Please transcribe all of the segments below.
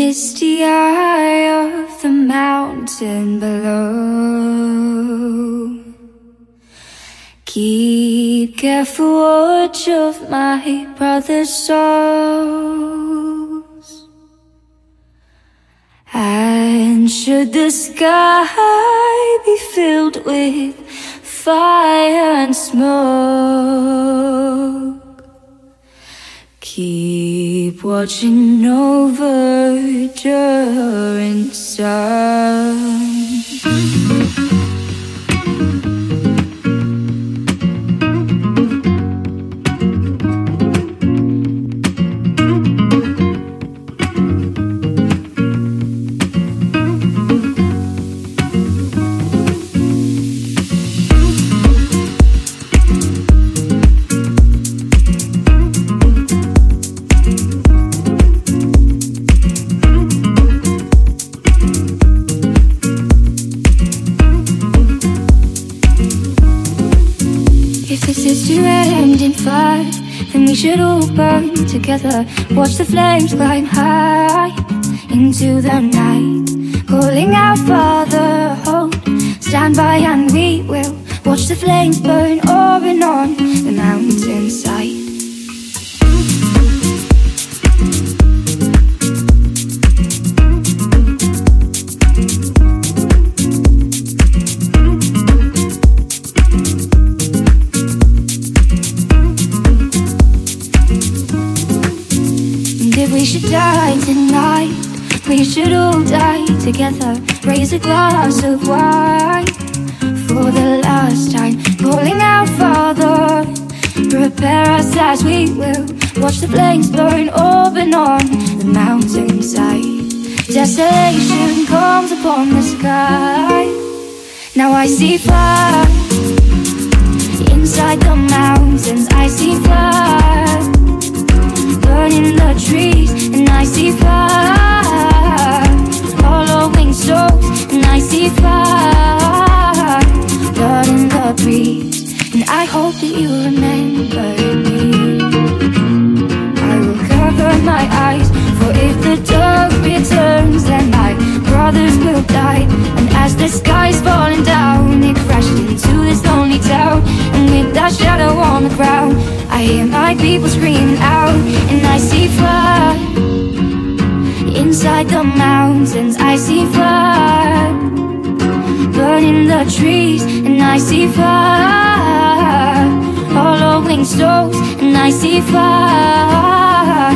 misty eye of the mountain below. Keep careful watch of my brother's souls. And should the sky be filled with fire and smoke, Keep watching over Durin's sons. Together. Watch the flames climb high into the night. Calling out, Father, hold, stand by, and we will watch the flames burn over and on the mountainside. We should all die together. Raise a glass of wine for the last time. Calling out, Father, prepare us as we will. Watch the flames burn open on the mountainside. Desolation comes upon the sky. Now I see fire inside the mountains. I see fire burning the trees, and I see fire and I see fire, blood in the breeze. And I hope that you remember me. I will cover my eyes, for if the dark returns, then my brothers will die. And as the sky's falling down, it crashed into this lonely town. And with that shadow on the ground, I hear my people screaming out, and I see fire. Inside the mountains I see fire Burning the trees and I see fire Hollowing stones and I see fire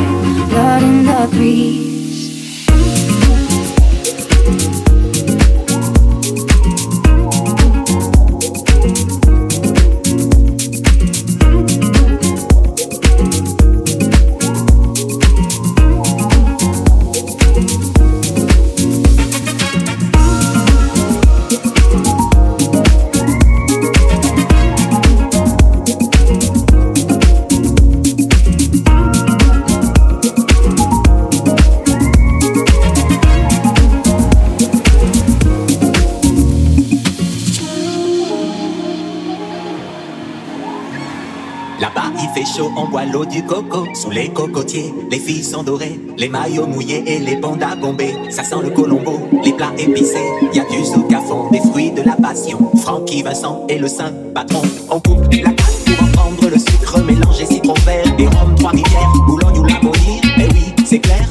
Blood in the breeze sous les cocotiers, les filles sont dorées, les maillots mouillés et les bandas bombés. Ça sent le colombo, les plats épicés, y a du fond, des fruits de la passion. Francky Vincent et le saint patron, on coupe la canne pour en le sucre, mélanger citron vert et rhum, trois rivières, Boulogne ou la. Eh oui, c'est clair,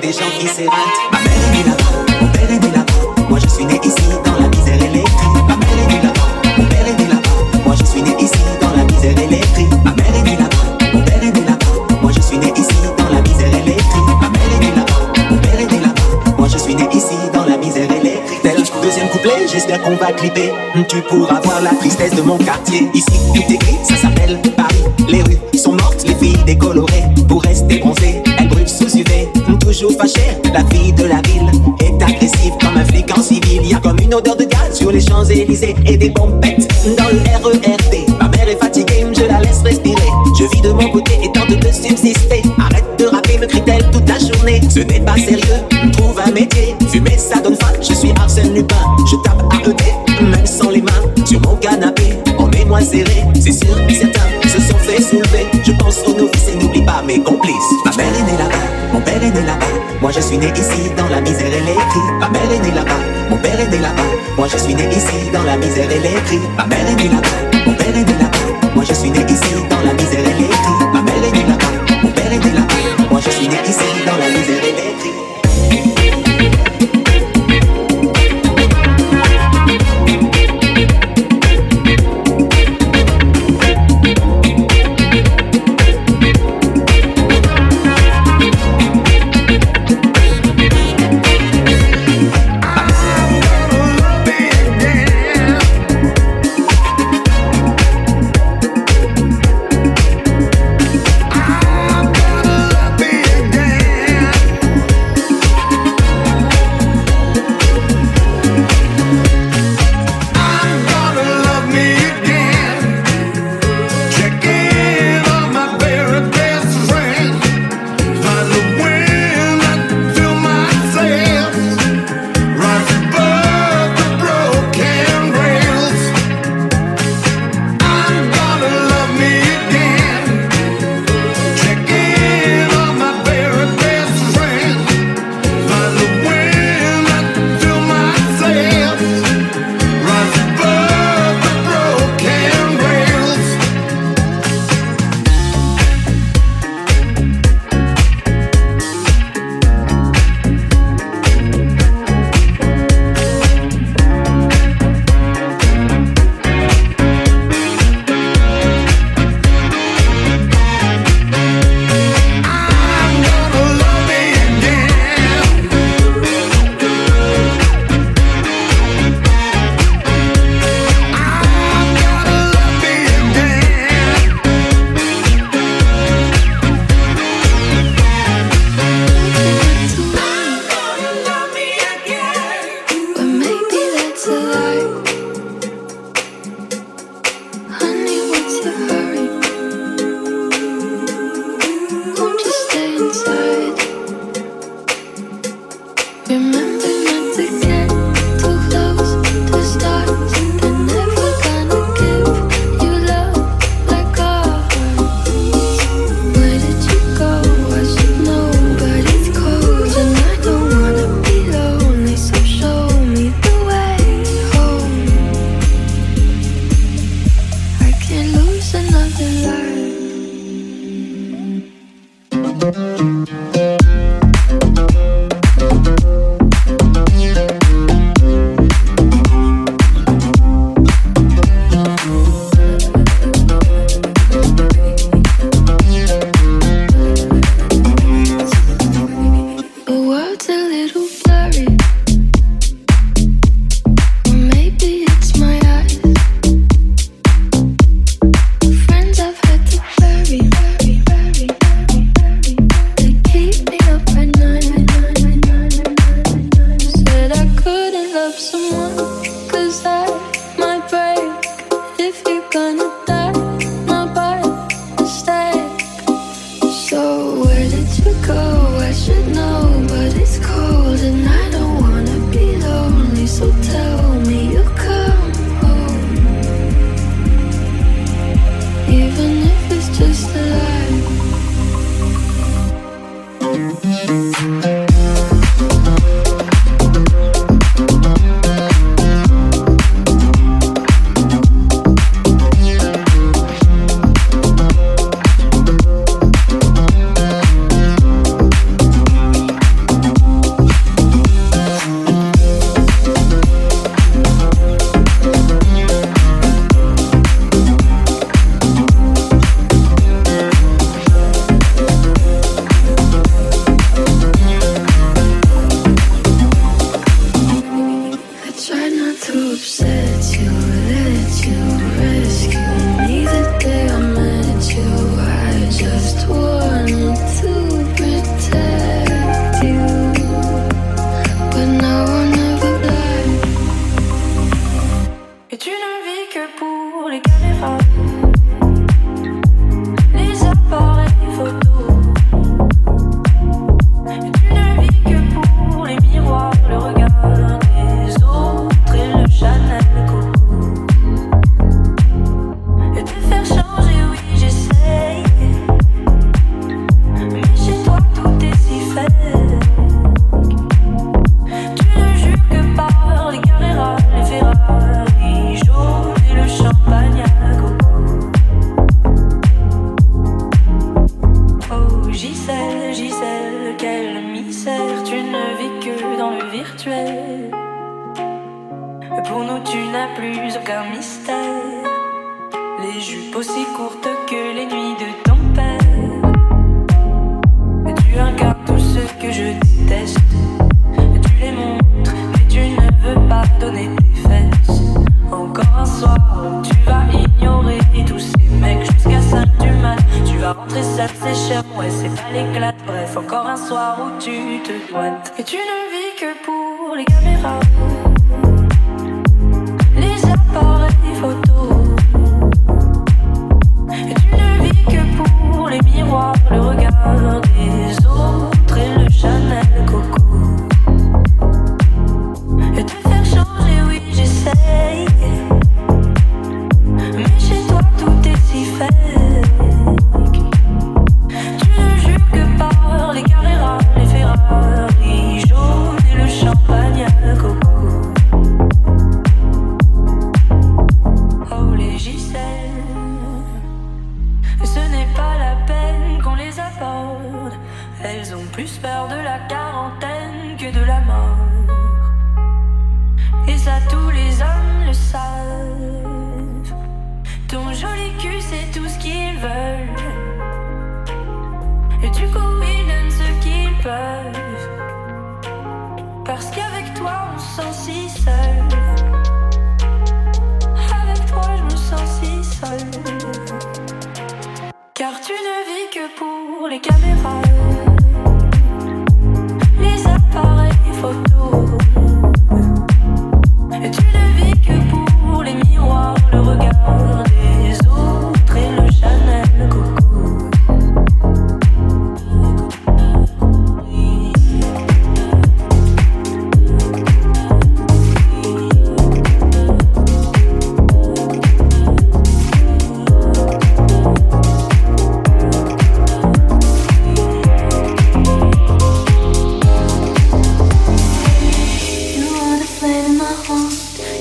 des gens qui s'ératent. Ma mère est née là-bas, mon père est né là-bas. Moi je suis né ici dans la misère électrique. Ma mère est née là-bas, mon père est né là-bas. Moi je suis né ici dans la misère électrique. Ma mère est née là-bas, mon père est né là-bas. Moi je suis né ici dans la misère électrique. Ma mère est là-bas, mon père est né là-bas. Moi je suis né ici dans la misère électrique. Tel deuxième couplet, j'espère qu'on va clipper. Tu pourras voir la tristesse de mon quartier. Ici tout est gris, ça Une odeur de gaz sur les Champs-Élysées et des pompettes dans le RERD. Ma mère est fatiguée, je la laisse respirer. Je vis de mon côté et tente de subsister. Arrête de rapper, me crie-t-elle toute la journée. Ce n'est pas sérieux, trouve un métier. Fumer, ça donne faim, je suis Arsène Lupin. Je tape à ED, même sans les mains, sur mon canapé. Emmène-moi serré, c'est sûr, certains se sont fait soulever. Je pense aux novices et n'oublie pas mes complices je suis né ici dans la misère et les cris. Ma mère est née là-bas, mon père est né là-bas. Moi je suis né ici dans la misère et les cris. Ma mère est née là-bas, mon père est né là-bas. Moi je suis né ici dans la misère et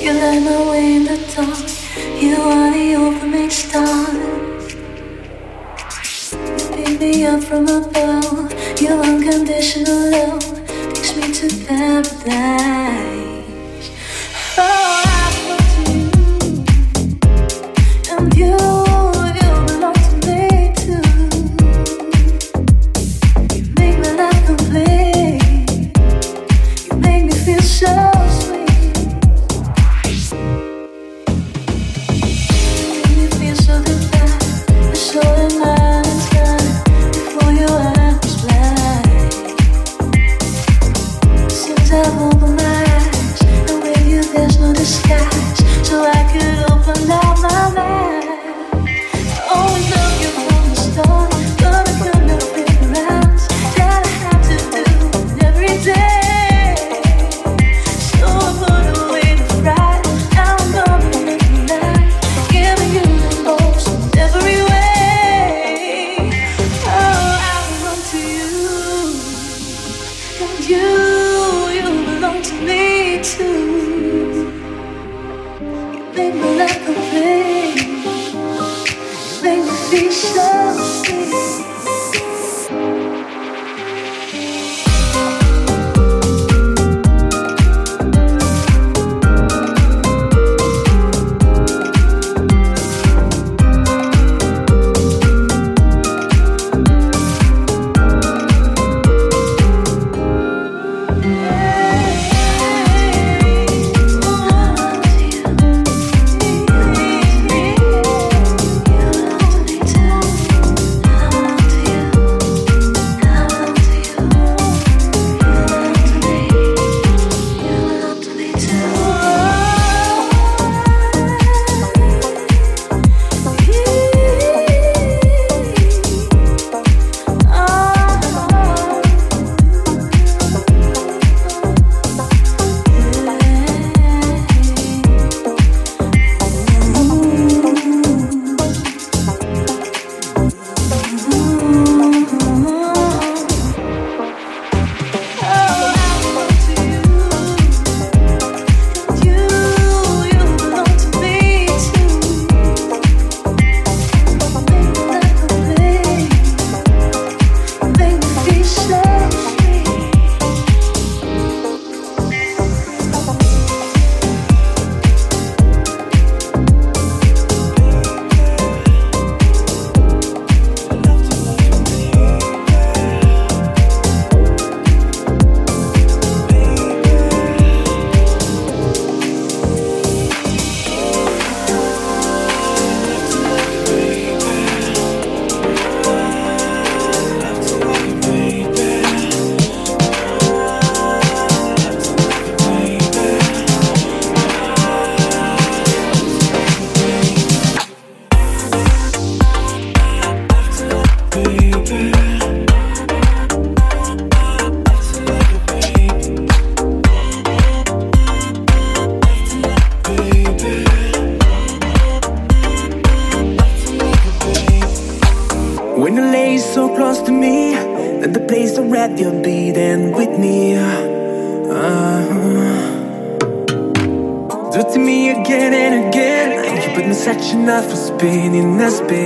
You light my way in the dark. You are the opening star. You pick me up from above. Your unconditional love takes me to paradise. just be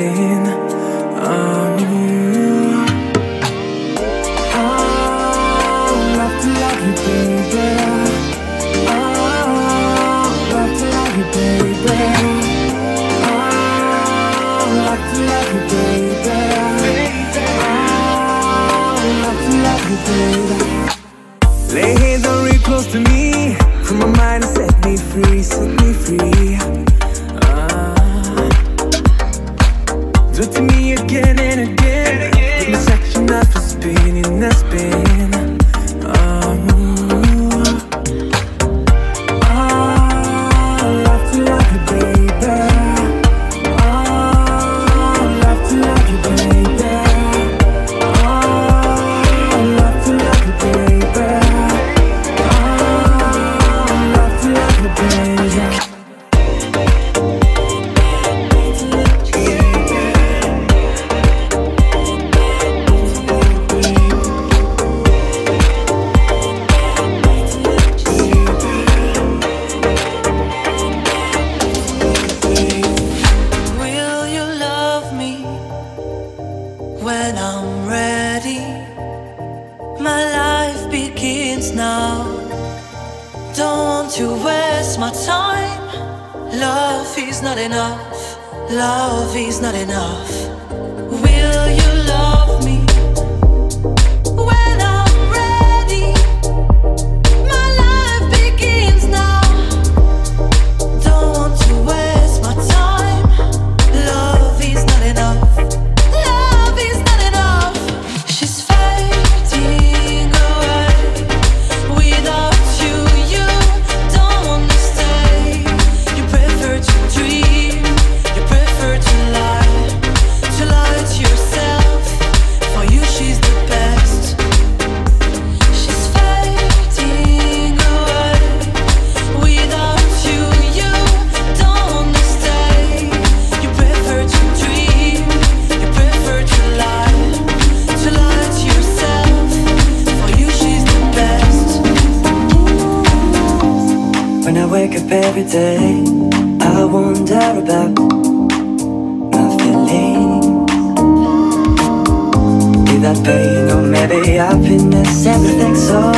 miss everything so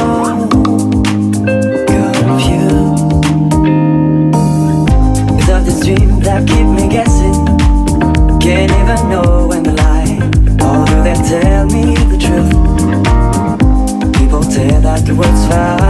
confused. This dream that me guessing. Can't even know when to lie, or do they tell me the truth? People tell that the words.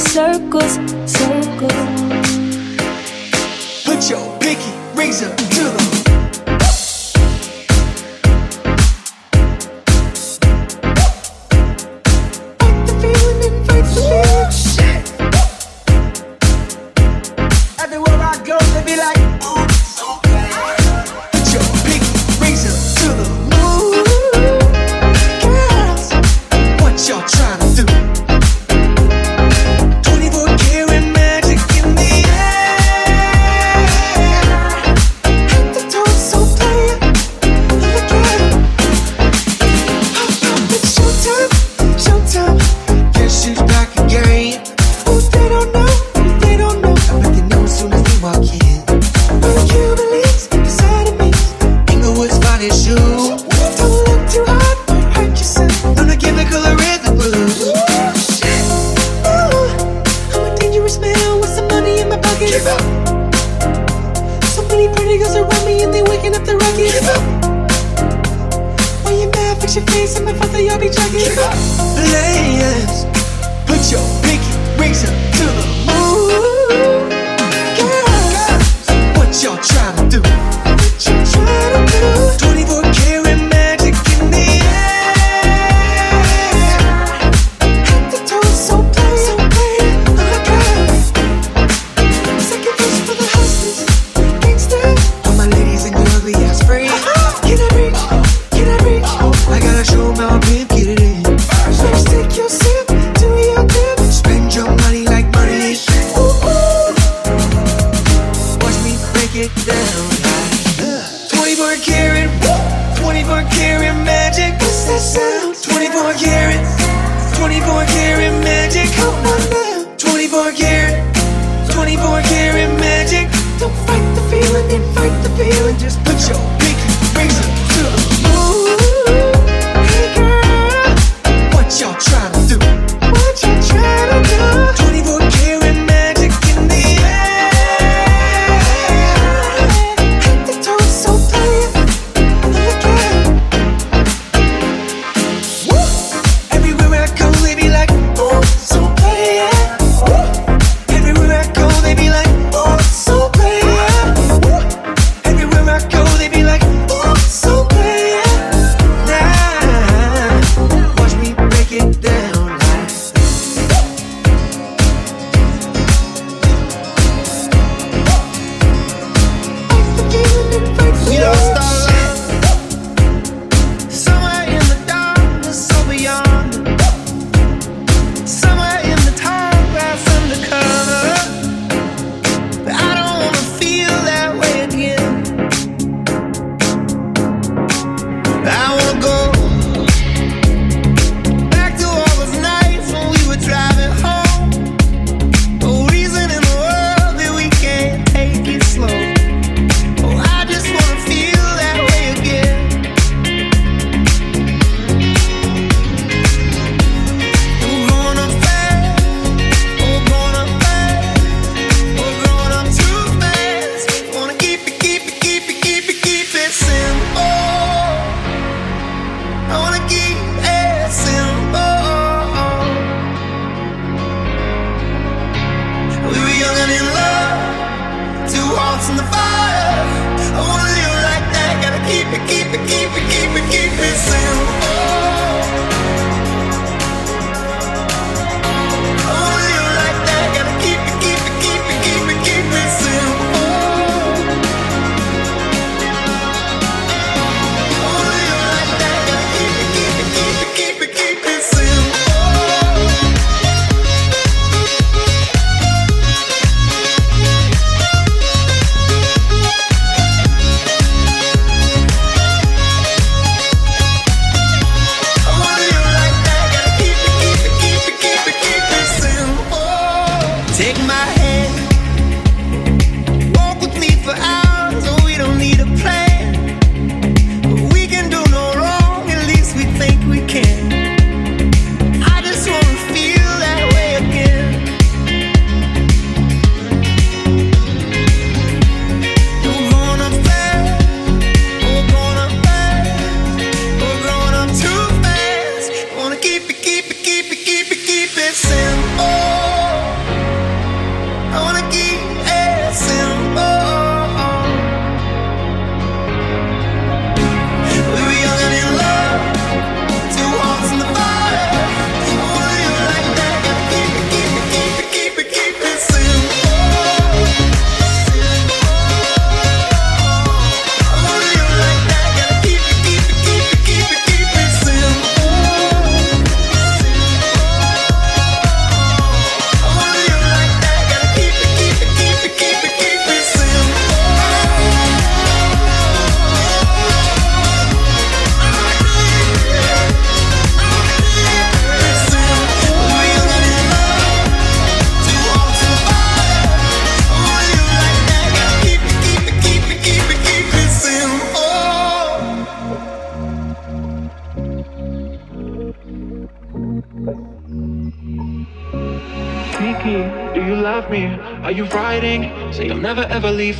Circles, circles.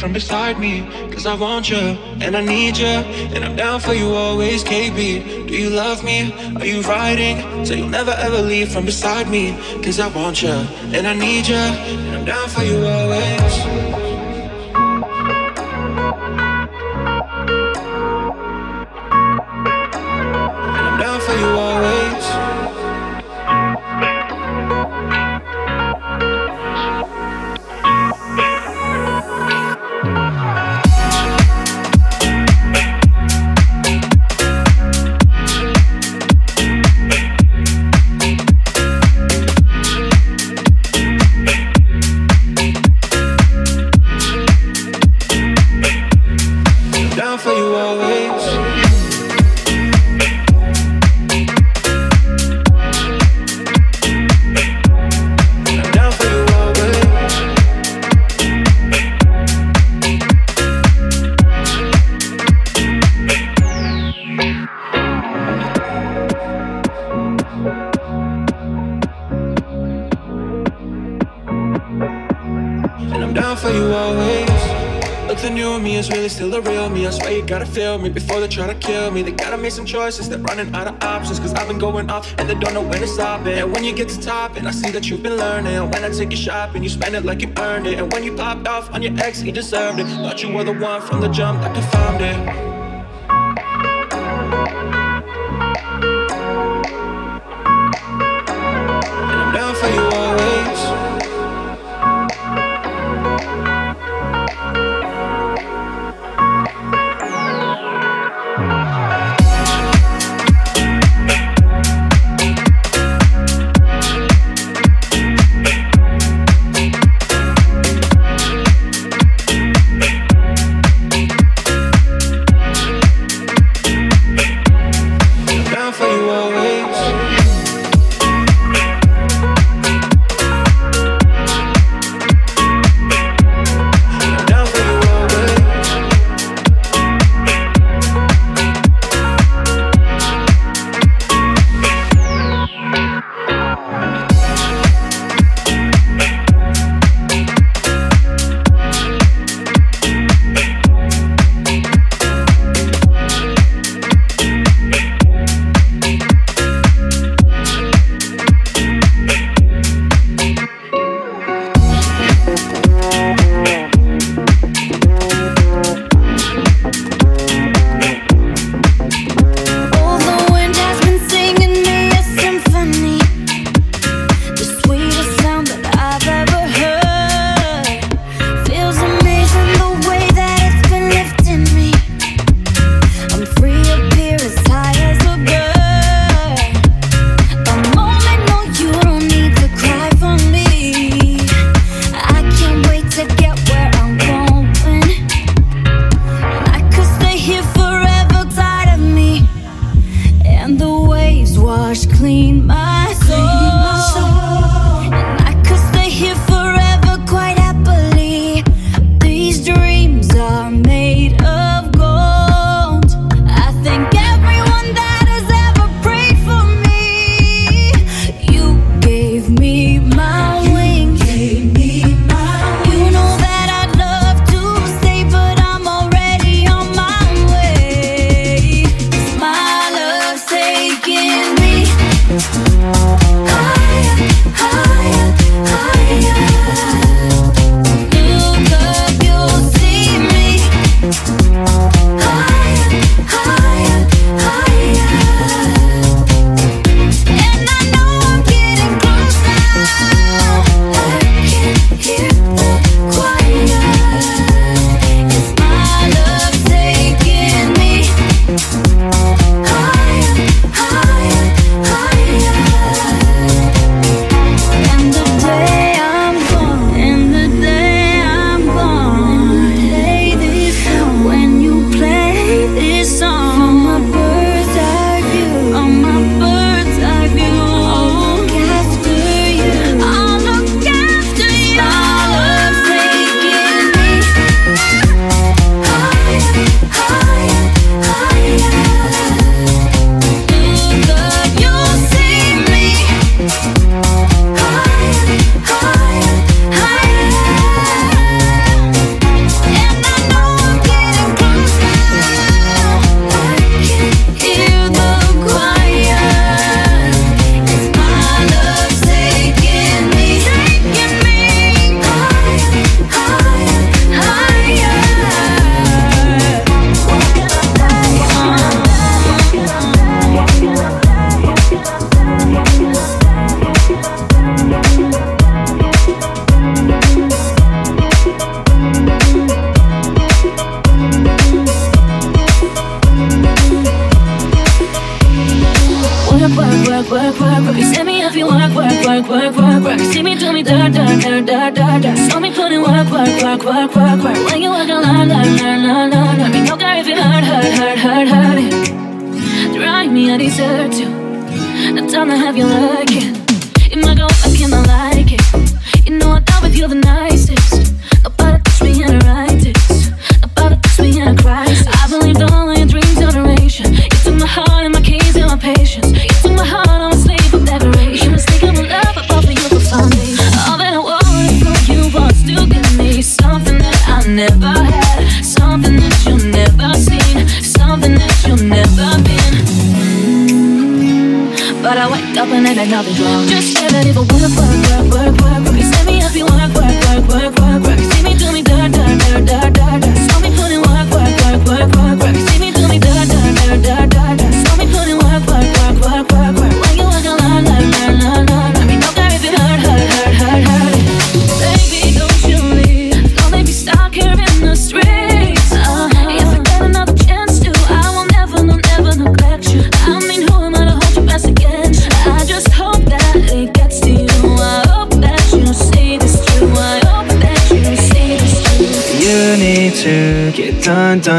From beside me. Cause I want you and I need you. And I'm down for you always, KB. Do you love me? Are you riding? So you'll never ever leave from beside me. Cause I want you and I need you. And I'm down for you always. Me before they try to kill me. They gotta make some choices, they're running out of options. Cause I've been going off and they don't know when to stop it. And when you get to top, and I see that you've been learning. When I take you shopping, you spend it like you earned it. And when you popped off on your ex, he deserved it. Thought you were the one from the jump that confirmed it. wash clean my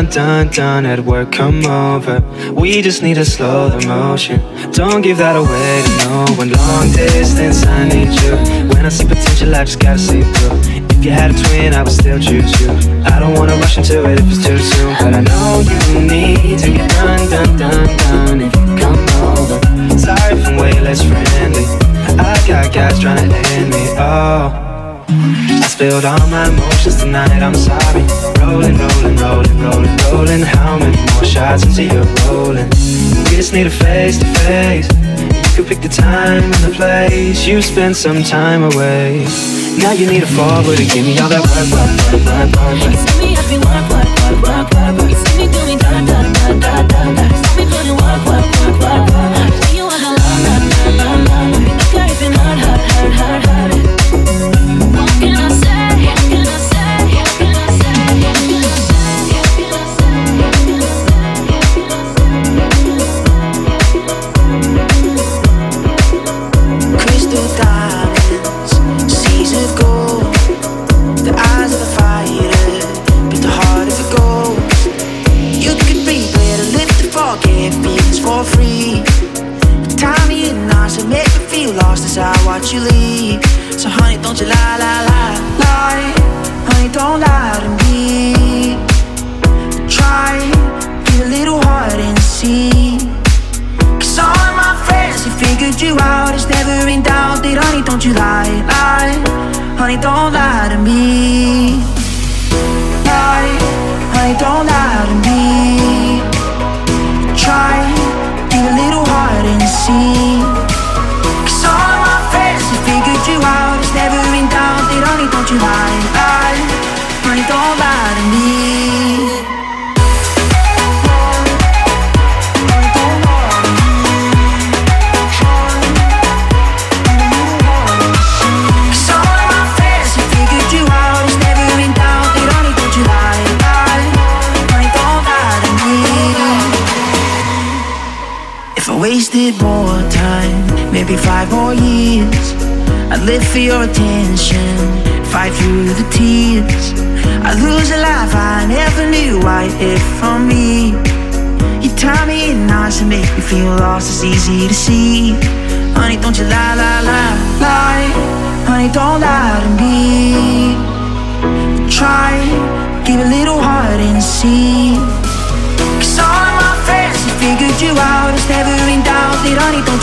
done, done, done at work, come over. We just need to slow the motion. Don't give that away to no one. Long distance, I need you. When I see potential, I just gotta see through. If you had a twin, I would still choose you. I don't wanna rush into it if it's too soon. But I know you need to get done, done, done, done if you come over. Sorry if I'm way less friendly. I got guys trying to end me, oh. I spilled all my emotions tonight, I'm sorry rolling, rolling, rolling, rolling, rolling. How many more shots until you're rolling? We just need a face to face. You could pick the time and the place. You spend some time away. Now you need a forward to give me all that work, work, work, work, work. Give me every work, work, work, work, work, work.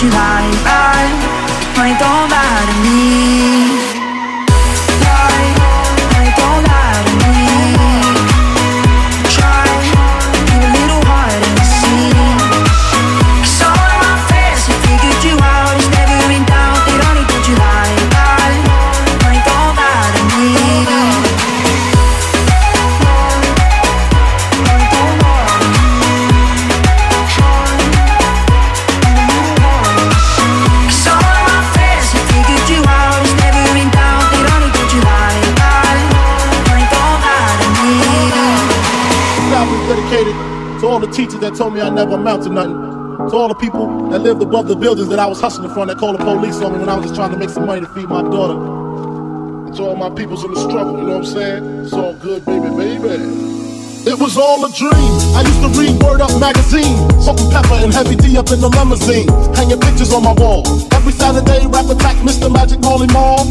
you lie? I never amount to nothing. To all the people that lived above the buildings that I was hustling from that called the police on me when I was just trying to make some money to feed my daughter. And to all my peoples in the struggle, you know what I'm saying? It's all good, baby, baby. It was all a dream. I used to read Word Up magazine, smoking pepper and Heavy D up in the limousine, hanging pictures on my wall. Every Saturday, rap attack, Mr. Magic, Marley Marl.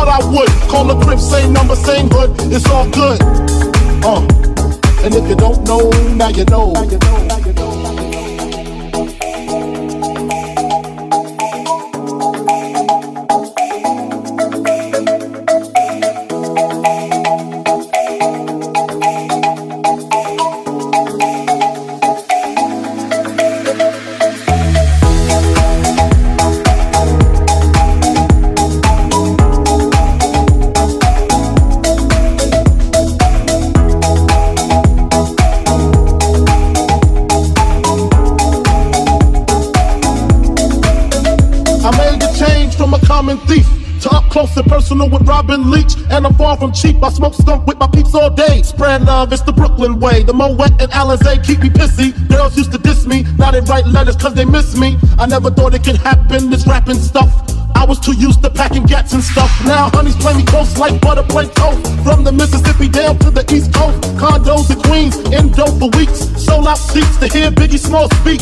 I would. Call the crib, same number, same hood. It's all good. Uh, and if you don't know, now you know. Now you know. Now you know. And I'm from cheap. I smoke skunk with my peeps all day. Spread love, it's the Brooklyn way. The Moet and Alizé keep me pissy. Girls used to diss me. Now they write letters cause they miss me. I never thought it could happen, this rapping stuff. I was too used to packing gats and stuff. Now honeys play me close like butter play toast. From the Mississippi down to the East Coast. Condos in Queens, in dope for weeks. Sold out seats to hear Biggie Small speak.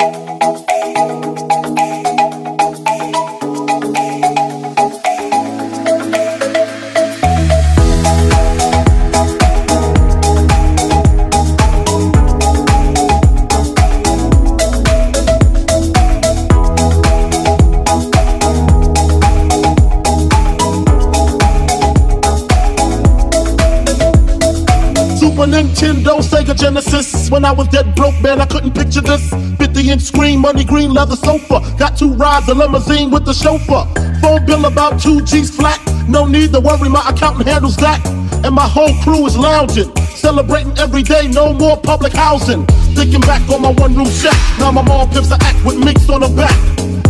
Nintendo, Sega Genesis. When I was dead broke, man, I couldn't picture this. 50 inch screen, money green leather sofa. Got two rides, a limousine with the chauffeur. Phone bill about two G's flat. No need to worry, my accountant handles that. And my whole crew is lounging, celebrating every day, no more public housing. Thinking back on my one room shack, now my mom pimps a act with mix on her back.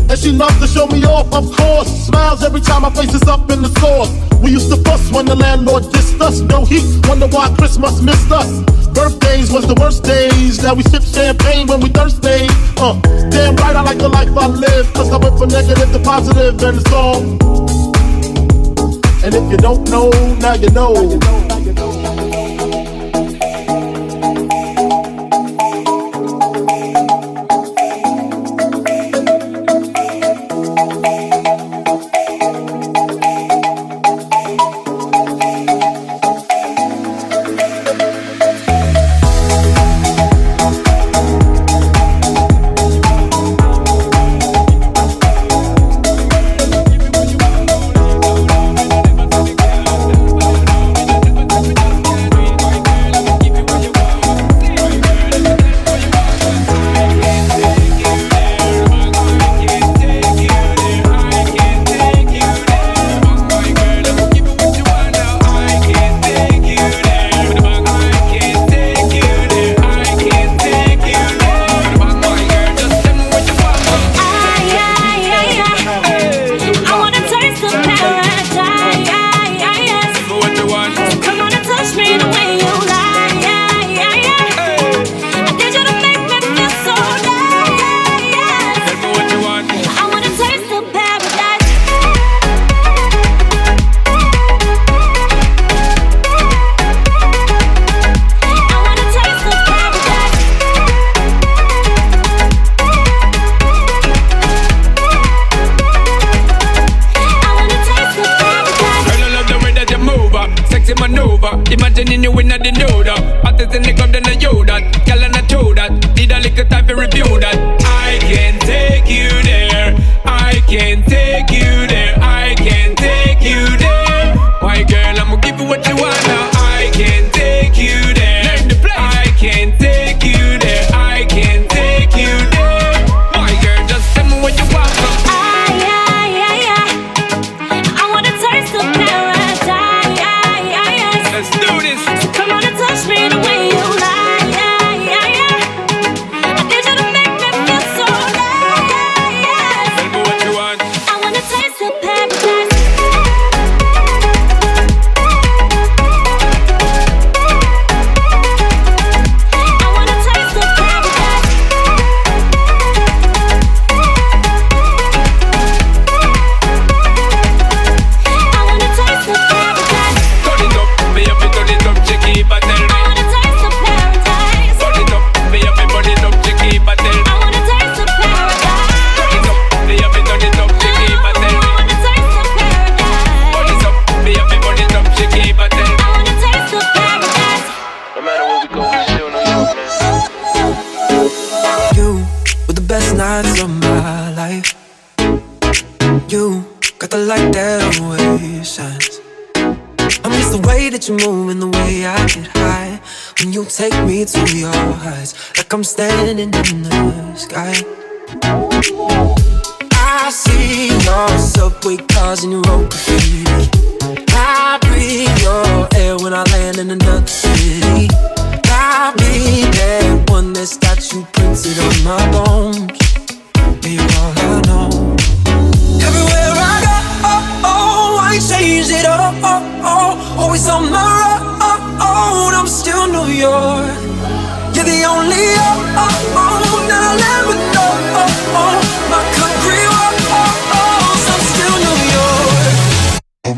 And she loves to show me off, of course. Smiles every time my face is up in the stores. We used to fuss when the landlord dissed us. No heat, wonder why Christmas missed us. Birthdays was the worst days. Now we sip champagne when we thirsty. Uh, damn right, I like the life I live. Cause I went from negative to positive, and it's all. And if you don't know, now you know. Now you know, now you know.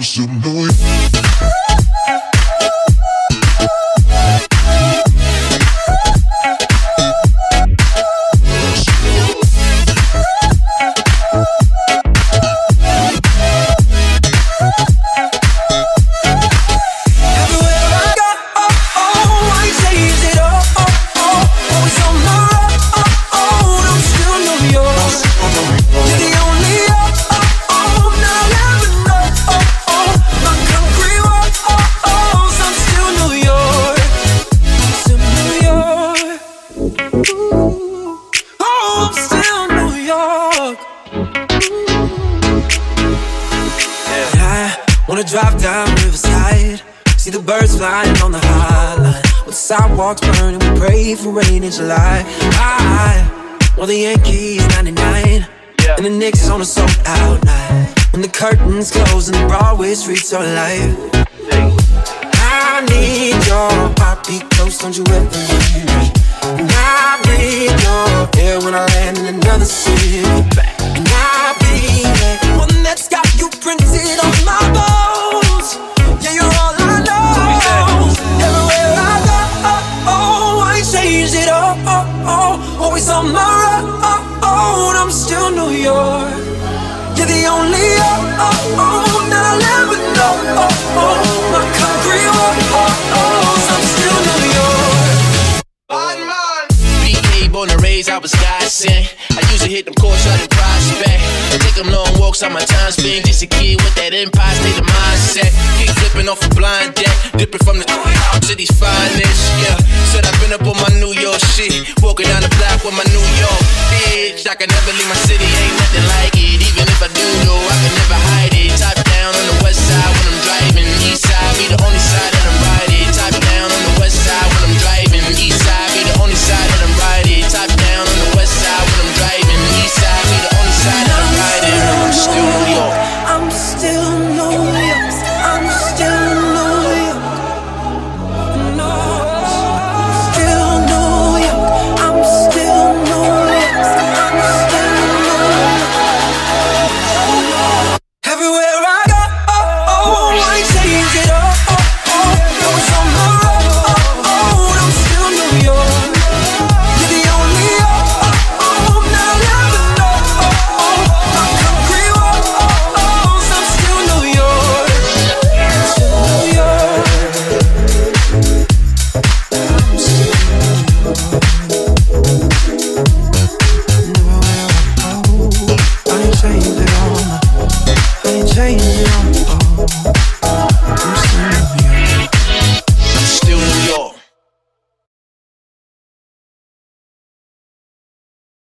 Some noise. days I was godsend. I used to hit them courts out the prospect. Take them long walks on my time spent. Just a kid with that imposter mindset. Keep flipping off a blind deck. Dipping from the to these finest. Yeah, said I've been up on my New York shit. Walking down the block with my New York bitch. I can never leave my city, ain't nothing like it. Even if I do, though, I can never hide it. Top down on the west side when I'm driving. East side be the only side.